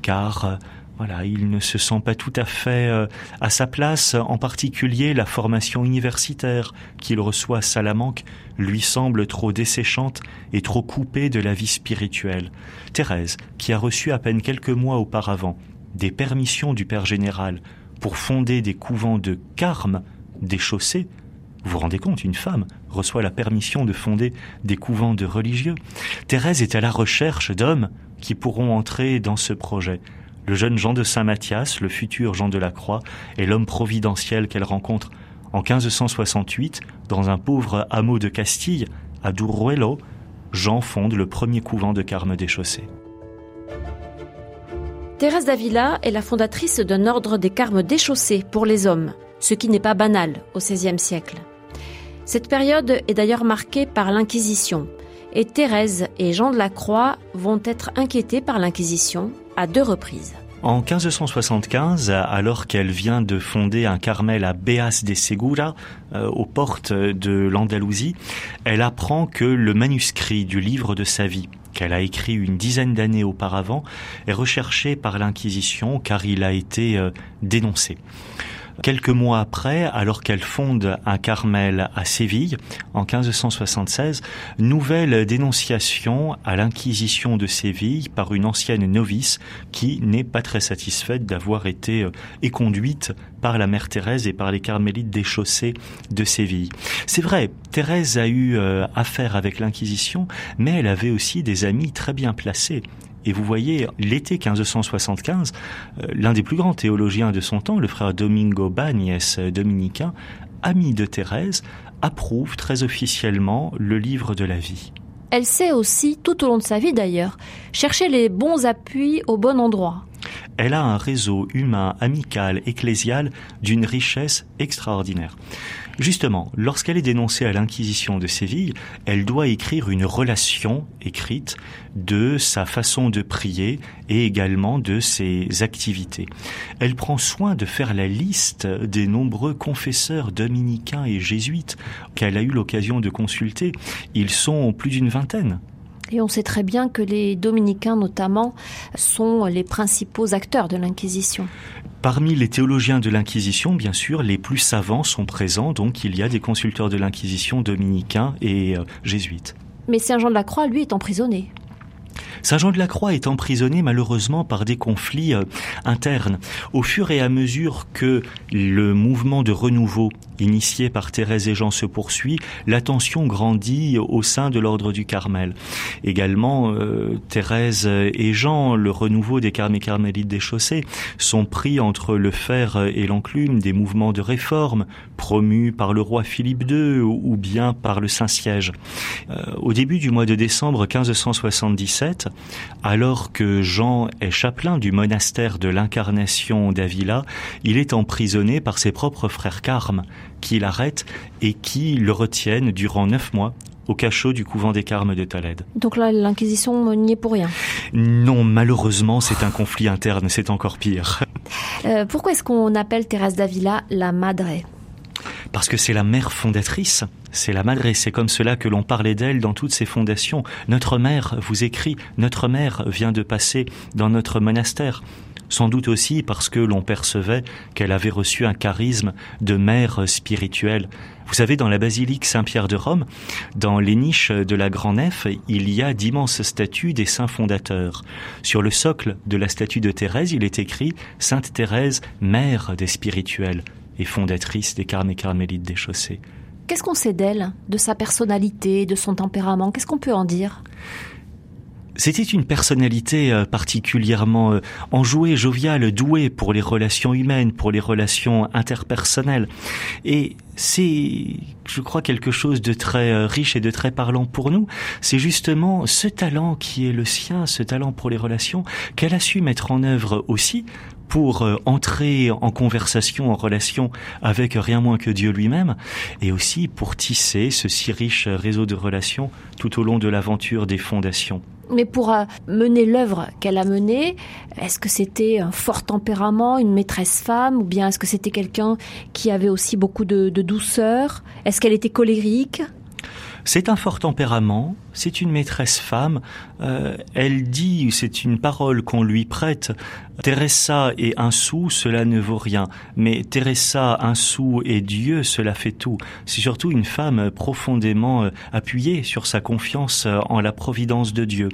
car voilà, il ne se sent pas tout à fait euh, à sa place, en particulier la formation universitaire qu'il reçoit à Salamanque lui semble trop desséchante et trop coupée de la vie spirituelle. Thérèse, qui a reçu à peine quelques mois auparavant des permissions du Père général pour fonder des couvents de carmes des vous vous rendez compte, une femme reçoit la permission de fonder des couvents de religieux. Thérèse est à la recherche d'hommes qui pourront entrer dans ce projet. Le jeune Jean de Saint-Mathias, le futur Jean de la Croix, est l'homme providentiel qu'elle rencontre en 1568 dans un pauvre hameau de Castille, à Duruelo. Jean fonde le premier couvent de Carmes des Chaussées. Thérèse d'Avila est la fondatrice d'un ordre des carmes déchaussés pour les hommes, ce qui n'est pas banal au XVIe siècle. Cette période est d'ailleurs marquée par l'Inquisition, et Thérèse et Jean de la Croix vont être inquiétés par l'Inquisition à deux reprises. En 1575, alors qu'elle vient de fonder un Carmel à Beas de Segura, euh, aux portes de l'Andalousie, elle apprend que le manuscrit du livre de sa vie, qu'elle a écrit une dizaine d'années auparavant, est recherché par l'Inquisition car il a été euh, dénoncé. Quelques mois après, alors qu'elle fonde un Carmel à Séville, en 1576, nouvelle dénonciation à l'Inquisition de Séville par une ancienne novice qui n'est pas très satisfaite d'avoir été euh, éconduite par la mère Thérèse et par les carmélites des de Séville. C'est vrai, Thérèse a eu euh, affaire avec l'Inquisition, mais elle avait aussi des amis très bien placés. Et vous voyez, l'été 1575, euh, l'un des plus grands théologiens de son temps, le frère Domingo Bagnes, dominicain, ami de Thérèse, approuve très officiellement le livre de la vie. Elle sait aussi, tout au long de sa vie d'ailleurs, chercher les bons appuis au bon endroit. Elle a un réseau humain, amical, ecclésial d'une richesse extraordinaire. Justement, lorsqu'elle est dénoncée à l'Inquisition de Séville, elle doit écrire une relation écrite de sa façon de prier et également de ses activités. Elle prend soin de faire la liste des nombreux confesseurs dominicains et jésuites qu'elle a eu l'occasion de consulter. Ils sont plus d'une vingtaine. Et on sait très bien que les dominicains, notamment, sont les principaux acteurs de l'Inquisition. Parmi les théologiens de l'Inquisition, bien sûr, les plus savants sont présents, donc il y a des consulteurs de l'Inquisition dominicains et euh, jésuites. Mais Saint Jean de la Croix, lui, est emprisonné. Saint Jean de la Croix est emprisonné malheureusement par des conflits euh, internes. Au fur et à mesure que le mouvement de renouveau initié par Thérèse et Jean se poursuit, l'attention grandit au sein de l'ordre du Carmel. Également, euh, Thérèse et Jean, le renouveau des carmes carmélites des chaussées, sont pris entre le fer et l'enclume des mouvements de réforme promus par le roi Philippe II ou bien par le Saint-Siège. Euh, au début du mois de décembre 1577, alors que Jean est chapelain du monastère de l'Incarnation d'Avila, il est emprisonné par ses propres frères carmes qui l'arrêtent et qui le retiennent durant neuf mois au cachot du couvent des Carmes de Tolède. Donc là, l'Inquisition n'y est pour rien Non, malheureusement, c'est un conflit interne, c'est encore pire. Euh, pourquoi est-ce qu'on appelle Thérèse d'Avila la Madre? Parce que c'est la mère fondatrice. C'est la Madre, c'est comme cela que l'on parlait d'elle dans toutes ses fondations. Notre mère vous écrit, notre mère vient de passer dans notre monastère sans doute aussi parce que l'on percevait qu'elle avait reçu un charisme de mère spirituelle. Vous savez, dans la basilique Saint-Pierre de Rome, dans les niches de la grand nef, il y a d'immenses statues des saints fondateurs. Sur le socle de la statue de Thérèse, il est écrit Sainte Thérèse, mère des spirituels et fondatrice des Carmes et Carmélites des Chaussées. Qu'est-ce qu'on sait d'elle, de sa personnalité, de son tempérament? Qu'est-ce qu'on peut en dire? C'était une personnalité euh, particulièrement euh, enjouée, joviale, douée pour les relations humaines, pour les relations interpersonnelles. Et c'est, je crois, quelque chose de très euh, riche et de très parlant pour nous. C'est justement ce talent qui est le sien, ce talent pour les relations, qu'elle a su mettre en œuvre aussi pour entrer en conversation, en relation avec rien moins que Dieu lui-même, et aussi pour tisser ce si riche réseau de relations tout au long de l'aventure des fondations. Mais pour euh, mener l'œuvre qu'elle a menée, est-ce que c'était un fort tempérament, une maîtresse femme, ou bien est-ce que c'était quelqu'un qui avait aussi beaucoup de, douceur? Est-ce qu'elle était colérique? C'est un fort tempérament, c'est une maîtresse femme. Euh, elle dit, c'est une parole qu'on lui prête. Teresa et un sou, cela ne vaut rien. Mais Teresa, un sou et Dieu, cela fait tout. C'est surtout une femme profondément euh, appuyée sur sa confiance euh, en la providence de Dieu.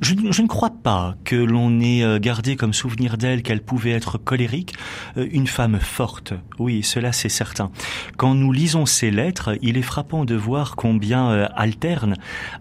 Je, je ne crois pas que l'on ait gardé comme souvenir d'elle qu'elle pouvait être colérique. Une femme forte, oui, cela c'est certain. Quand nous lisons ses lettres, il est frappant de voir combien alterne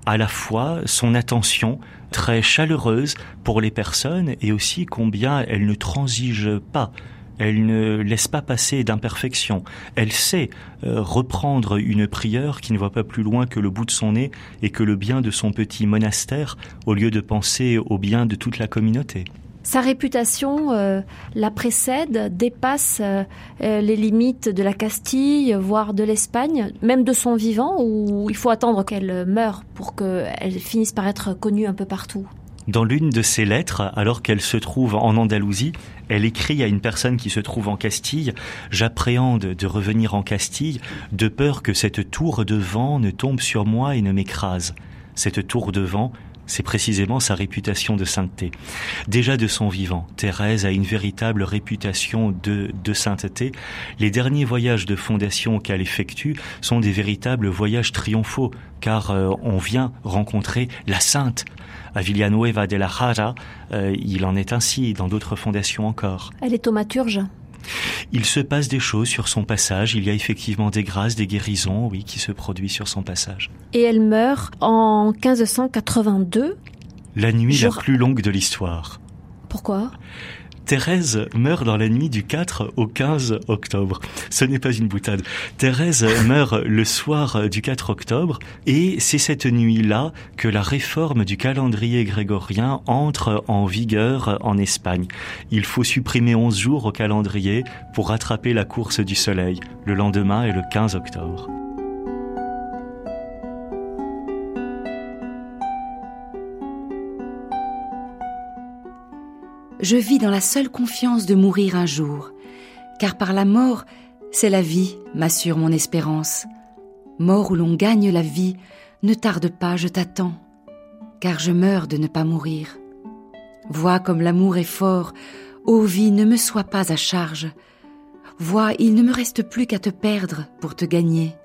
à la fois son attention très chaleureuse pour les personnes et aussi combien elle ne transige pas elle ne laisse pas passer d'imperfection. Elle sait euh, reprendre une prière qui ne voit pas plus loin que le bout de son nez et que le bien de son petit monastère au lieu de penser au bien de toute la communauté. Sa réputation euh, la précède, dépasse euh, euh, les limites de la Castille, voire de l'Espagne, même de son vivant, ou il faut attendre qu'elle meure pour qu'elle finisse par être connue un peu partout? Dans l'une de ses lettres, alors qu'elle se trouve en Andalousie, elle écrit à une personne qui se trouve en Castille J'appréhende de revenir en Castille, de peur que cette tour de vent ne tombe sur moi et ne m'écrase. Cette tour de vent, c'est précisément sa réputation de sainteté. Déjà de son vivant, Thérèse a une véritable réputation de, de sainteté. Les derniers voyages de fondation qu'elle effectue sont des véritables voyages triomphaux, car euh, on vient rencontrer la sainte. À Villanueva de la Jara, euh, il en est ainsi dans d'autres fondations encore. Elle est thaumaturge il se passe des choses sur son passage. Il y a effectivement des grâces, des guérisons, oui, qui se produisent sur son passage. Et elle meurt en 1582. La nuit la plus longue de l'histoire. Pourquoi? Thérèse meurt dans la nuit du 4 au 15 octobre. Ce n'est pas une boutade. Thérèse meurt le soir du 4 octobre et c'est cette nuit-là que la réforme du calendrier grégorien entre en vigueur en Espagne. Il faut supprimer 11 jours au calendrier pour rattraper la course du soleil. Le lendemain est le 15 octobre. Je vis dans la seule confiance de mourir un jour, car par la mort, c'est la vie, m'assure mon espérance. Mort où l'on gagne la vie, ne tarde pas, je t'attends, car je meurs de ne pas mourir. Vois comme l'amour est fort, ô vie, ne me sois pas à charge. Vois, il ne me reste plus qu'à te perdre pour te gagner.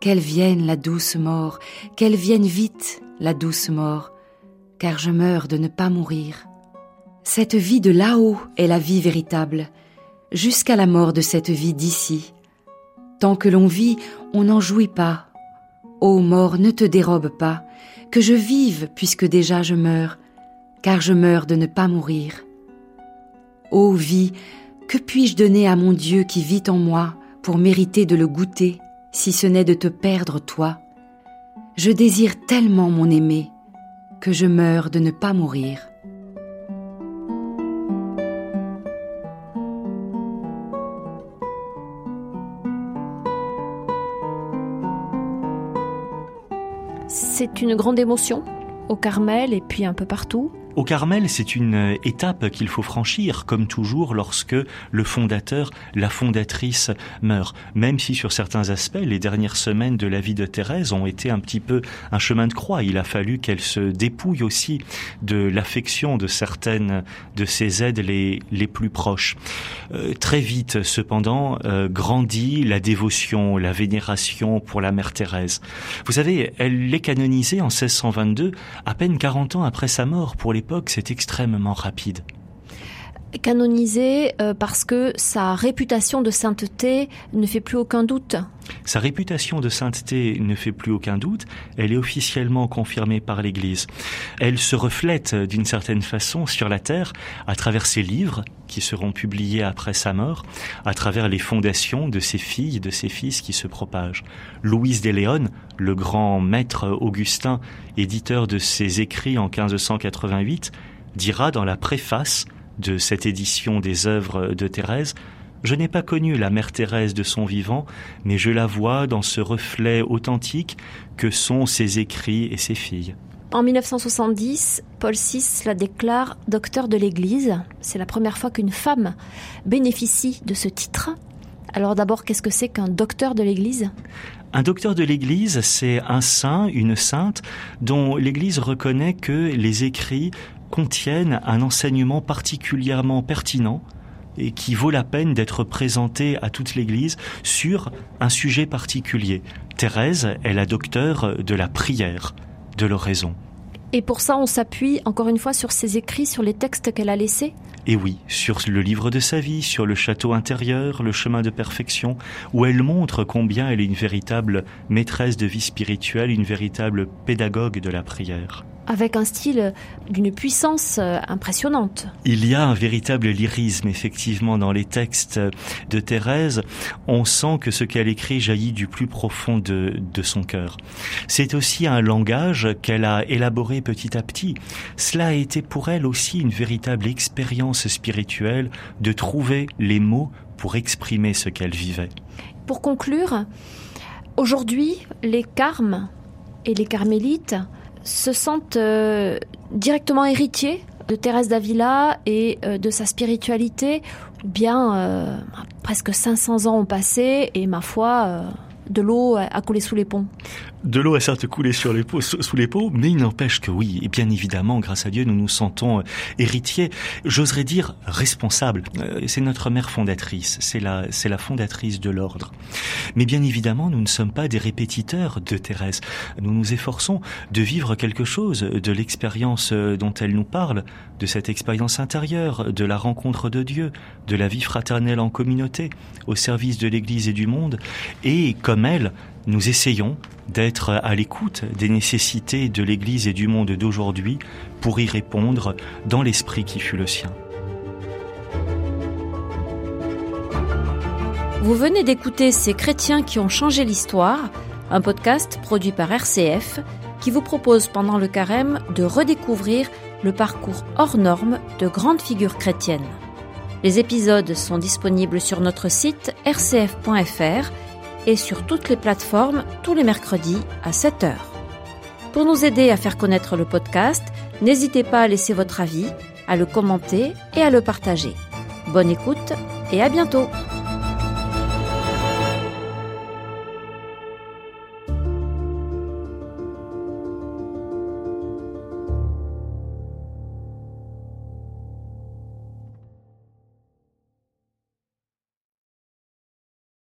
Qu'elle vienne la douce mort, qu'elle vienne vite la douce mort, car je meurs de ne pas mourir. Cette vie de là-haut est la vie véritable, jusqu'à la mort de cette vie d'ici. Tant que l'on vit, on n'en jouit pas. Ô mort, ne te dérobe pas, que je vive puisque déjà je meurs, car je meurs de ne pas mourir. Ô vie, que puis-je donner à mon Dieu qui vit en moi pour mériter de le goûter, si ce n'est de te perdre toi? Je désire tellement mon aimé que je meurs de ne pas mourir. C'est une grande émotion au Carmel et puis un peu partout. Au Carmel, c'est une étape qu'il faut franchir, comme toujours lorsque le fondateur, la fondatrice meurt. Même si sur certains aspects, les dernières semaines de la vie de Thérèse ont été un petit peu un chemin de croix. Il a fallu qu'elle se dépouille aussi de l'affection de certaines de ses aides les, les plus proches. Euh, très vite, cependant, euh, grandit la dévotion, la vénération pour la mère Thérèse. Vous savez, elle l'est canonisée en 1622, à peine 40 ans après sa mort pour les c'est extrêmement rapide. Canonisé euh, parce que sa réputation de sainteté ne fait plus aucun doute. Sa réputation de sainteté ne fait plus aucun doute, elle est officiellement confirmée par l'Église. Elle se reflète d'une certaine façon sur la terre à travers ses livres qui seront publiés après sa mort, à travers les fondations de ses filles, de ses fils qui se propagent. Louise de Léon, le grand maître augustin, éditeur de ses écrits en 1588, dira dans la préface de cette édition des œuvres de Thérèse, je n'ai pas connu la mère Thérèse de son vivant, mais je la vois dans ce reflet authentique que sont ses écrits et ses filles. En 1970, Paul VI la déclare docteur de l'Église. C'est la première fois qu'une femme bénéficie de ce titre. Alors d'abord, qu'est-ce que c'est qu'un docteur de l'Église? Un docteur de l'Église, c'est un saint, une sainte, dont l'Église reconnaît que les écrits contiennent un enseignement particulièrement pertinent et qui vaut la peine d'être présenté à toute l'Église sur un sujet particulier. Thérèse est la docteure de la prière, de l'oraison. Et pour ça, on s'appuie encore une fois sur ses écrits, sur les textes qu'elle a laissés et oui, sur le livre de sa vie, sur le château intérieur, le chemin de perfection, où elle montre combien elle est une véritable maîtresse de vie spirituelle, une véritable pédagogue de la prière avec un style d'une puissance euh, impressionnante. Il y a un véritable lyrisme, effectivement, dans les textes de Thérèse. On sent que ce qu'elle écrit jaillit du plus profond de, de son cœur. C'est aussi un langage qu'elle a élaboré petit à petit. Cela a été pour elle aussi une véritable expérience spirituelle de trouver les mots pour exprimer ce qu'elle vivait. Pour conclure, aujourd'hui, les carmes et les carmélites se sentent euh, directement héritiers de Thérèse d'Avila et euh, de sa spiritualité, ou bien euh, presque 500 ans ont passé et ma foi, de l'eau a coulé sous les ponts. De l'eau a certes coulé sur les sous les pots, mais il n'empêche que oui, et bien évidemment, grâce à Dieu, nous nous sentons euh, héritiers, j'oserais dire responsables. Euh, c'est notre mère fondatrice, c'est la, la fondatrice de l'ordre. Mais bien évidemment, nous ne sommes pas des répétiteurs de Thérèse. Nous nous efforçons de vivre quelque chose de l'expérience euh, dont elle nous parle, de cette expérience intérieure, de la rencontre de Dieu, de la vie fraternelle en communauté, au service de l'Église et du monde, et comme elle, nous essayons d'être à l'écoute des nécessités de l'Église et du monde d'aujourd'hui pour y répondre dans l'esprit qui fut le sien. Vous venez d'écouter Ces chrétiens qui ont changé l'histoire, un podcast produit par RCF qui vous propose pendant le carême de redécouvrir le parcours hors norme de grandes figures chrétiennes. Les épisodes sont disponibles sur notre site rcf.fr et sur toutes les plateformes tous les mercredis à 7h. Pour nous aider à faire connaître le podcast, n'hésitez pas à laisser votre avis, à le commenter et à le partager. Bonne écoute et à bientôt